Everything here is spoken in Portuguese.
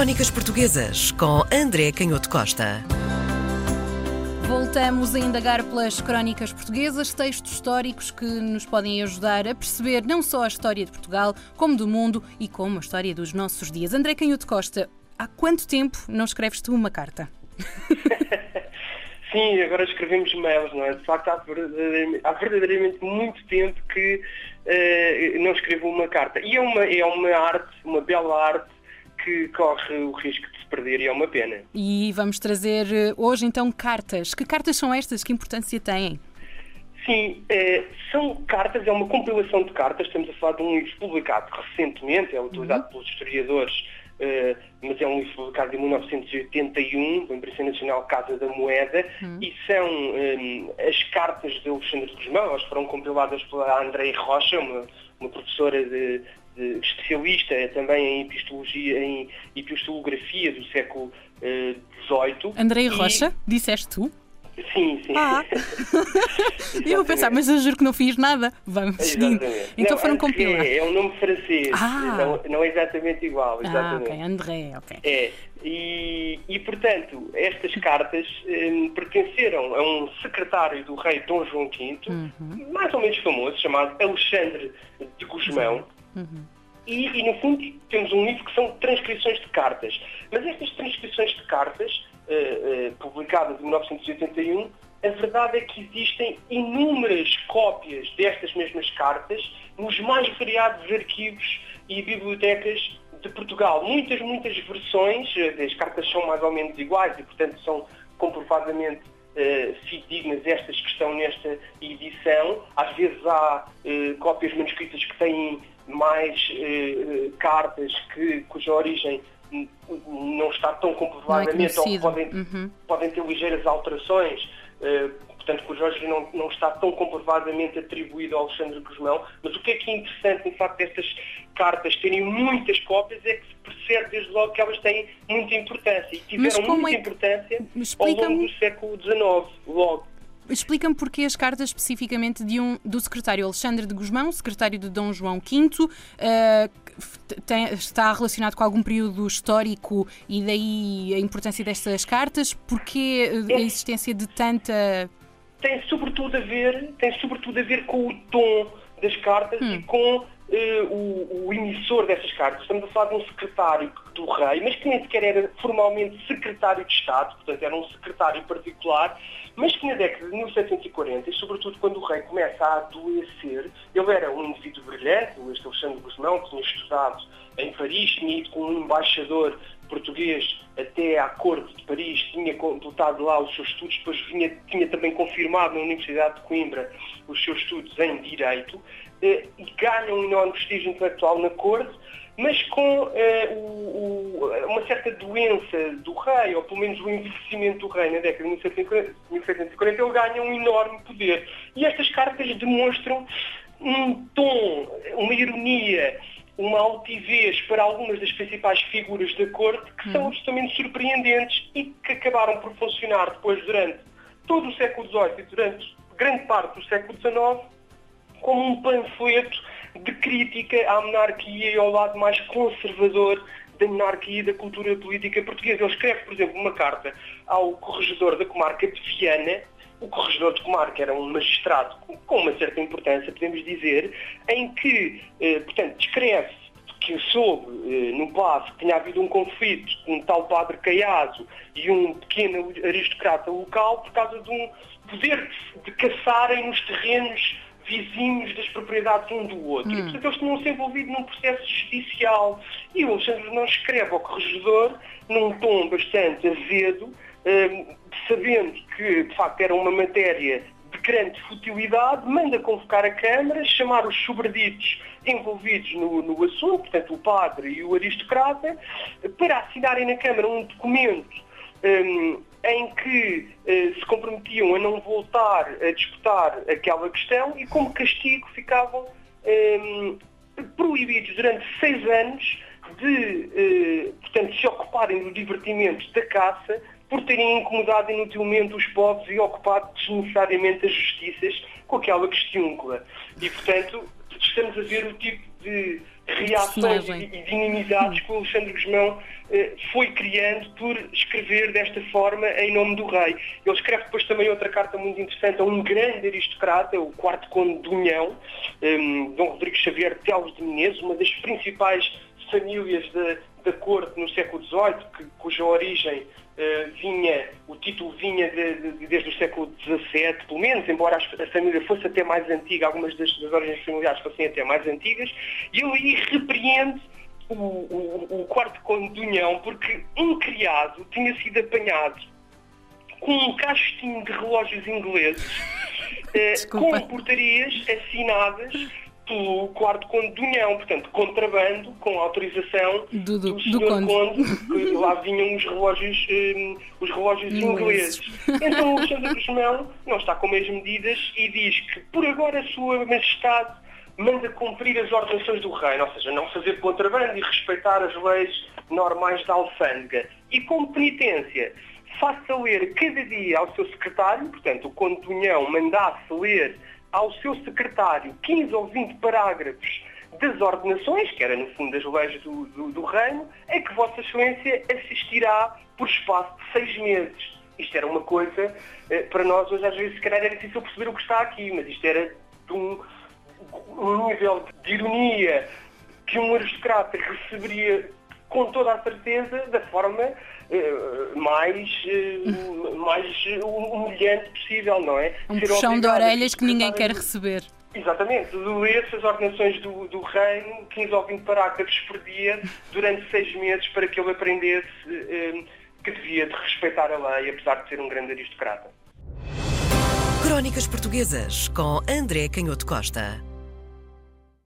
Crónicas Portuguesas com André Canhoto Costa. Voltamos a indagar pelas crónicas portuguesas, textos históricos que nos podem ajudar a perceber não só a história de Portugal, como do mundo e como a história dos nossos dias. André Canhoto Costa, há quanto tempo não escreves tu uma carta? Sim, agora escrevemos mails, não é? De facto, há verdadeiramente, há verdadeiramente muito tempo que uh, não escrevo uma carta. E é uma, é uma arte, uma bela arte, que corre o risco de se perder e é uma pena. E vamos trazer eh, hoje então cartas. Que cartas são estas? Que importância têm? Sim, é, são cartas, é uma compilação de cartas, estamos a falar de um livro publicado recentemente, é utilizado uhum. pelos historiadores, uh, mas é um livro publicado em 1981, da Imprensa Nacional Casa da Moeda, uhum. e são um, as cartas de Alexandre Guzmão, elas foram compiladas pela André Rocha, uma, uma professora de, especialista também em epistologia, em epistolografia do século XVIII. Uh, Andrei Rocha, disseste tu? Sim, sim. Ah. eu vou pensar, mas eu juro que não fiz nada. Vamos seguindo. Então não, foram compilar. É, é um nome francês. Ah. Não, não é exatamente igual. Exatamente. Ah, ok. André, ok. É. E, e portanto, estas cartas um, pertenceram a um secretário do rei Dom João V, uhum. mais ou menos famoso, chamado Alexandre de Gusmão. Uhum. E, e, no fundo, temos um livro que são transcrições de cartas. Mas estas transcrições de cartas, uh, uh, publicadas em 1981, a verdade é que existem inúmeras cópias destas mesmas cartas nos mais variados arquivos e bibliotecas de Portugal. Muitas, muitas versões, eh, as cartas são mais ou menos iguais e, portanto, são comprovadamente uh, fidedignas estas que estão nesta edição. Às vezes há uh, cópias manuscritas que têm mais uh, cartas que, cuja origem não está tão comprovadamente é ou podem, uhum. podem ter ligeiras alterações. Uh, portanto, cuja origem não, não está tão comprovadamente atribuído ao Alexandre Guzmão, mas o que é que é interessante, em facto, destas cartas terem muitas cópias é que se percebe desde logo que elas têm muita importância e tiveram muita é... importância ao longo do século XIX, logo. Explica-me porque as cartas especificamente de um, do secretário Alexandre de Guzmão, secretário de Dom João V, uh, tem, está relacionado com algum período histórico e daí a importância destas cartas? Porquê a é. existência de tanta... Tem sobretudo a ver, tem sobretudo a ver com o tom das cartas hum. e com o, o, emissor dessas cartas. Estamos a falar de um secretário do rei, mas que nem sequer era formalmente secretário de Estado, portanto era um secretário particular, mas que na década de 1740, e sobretudo quando o rei começa a adoecer, ele era um indivíduo brilhante, este Alexandre Guzmão, que tinha estudado em Paris, tinha ido com um embaixador português até à corte de Paris, tinha completado lá os seus estudos, depois vinha, tinha também confirmado na Universidade de Coimbra os seus estudos em Direito, eh, e ganha um enorme prestígio intelectual na corte, mas com eh, o, o, uma certa doença do rei, ou pelo menos o envelhecimento do rei na década de 1740, ele ganha um enorme poder. E estas cartas demonstram um tom, uma ironia, uma altivez para algumas das principais figuras da corte que são uhum. absolutamente surpreendentes e que acabaram por funcionar depois durante todo o século XVIII e durante grande parte do século XIX como um panfleto de crítica à monarquia e ao lado mais conservador da monarquia e da cultura política portuguesa. Ele escreve, por exemplo, uma carta ao corregedor da comarca de Viana, o corregedor de comarca era um magistrado com uma certa importância, podemos dizer, em que, eh, portanto, descreve que soube eh, no passo que tinha havido um conflito com um tal padre Caiaso e um pequeno aristocrata local por causa de um poder de, de caçarem nos terrenos vizinhos das propriedades um do outro. Hum. E, portanto, eles tinham se envolvido num processo judicial. E o Alexandre não escreve ao corregedor, num tom bastante azedo, um, sabendo que, de facto, era uma matéria de grande futilidade, manda convocar a Câmara, chamar os sobreditos envolvidos no, no assunto, portanto, o padre e o aristocrata, para assinarem na Câmara um documento um, em que uh, se comprometiam a não voltar a disputar aquela questão e como castigo ficavam um, proibidos durante seis anos de uh, portanto, se ocuparem do divertimento da caça por terem incomodado inutilmente os povos e ocupado desnecessariamente as justiças com aquela questiúncula. E, portanto, estamos a ver o tipo de reações e, e que o Alexandre Guzmão eh, foi criando por escrever desta forma em nome do rei. Ele escreve depois também outra carta muito interessante a um grande aristocrata, o quarto conde de União, um, Dom Rodrigo Xavier Teles de Menezes, uma das principais famílias da, da corte no século XVIII, que, cuja origem uh, vinha, o título vinha de, de, desde o século XVII, pelo menos, embora a, família fosse até mais antiga, algumas das, das origens familiares fossem até mais antigas, e ele aí repreende o, o, o quarto conde de União, porque um criado tinha sido apanhado com um castinho de relógios ingleses, eh, com portarias assinadas pelo quarto conde de União, portanto, contrabando com autorização do, do, do senhor conde. conde, que lá vinham os relógios, um, os relógios ingleses. Então o Alexandre Guzmão não está com as medidas e diz que por agora a sua majestade manda cumprir as ordenações do reino, ou seja, não fazer contrabando e respeitar as leis normais da alfândega. E como penitência, faça ler cada dia ao seu secretário, portanto, o Conde de União mandasse ler ao seu secretário 15 ou 20 parágrafos das ordenações, que era no fundo as leis do, do, do reino, a que Vossa Excelência assistirá por espaço de seis meses. Isto era uma coisa, eh, para nós hoje às vezes se calhar era difícil perceber o que está aqui, mas isto era de um, um nível de ironia que um aristocrata receberia com toda a certeza da forma eh, mais, eh, mais humilhante possível, não é? Um Ser puxão de orelhas que ninguém quer receber. Exatamente, ler-se as ordenações do, do reino, 15 ou 20 parágrafos por dia, durante seis meses, para que ele aprendesse eh, que devia de respeitar a lei, apesar de ser um grande aristocrata. Crónicas Portuguesas, com André Canhoto Costa.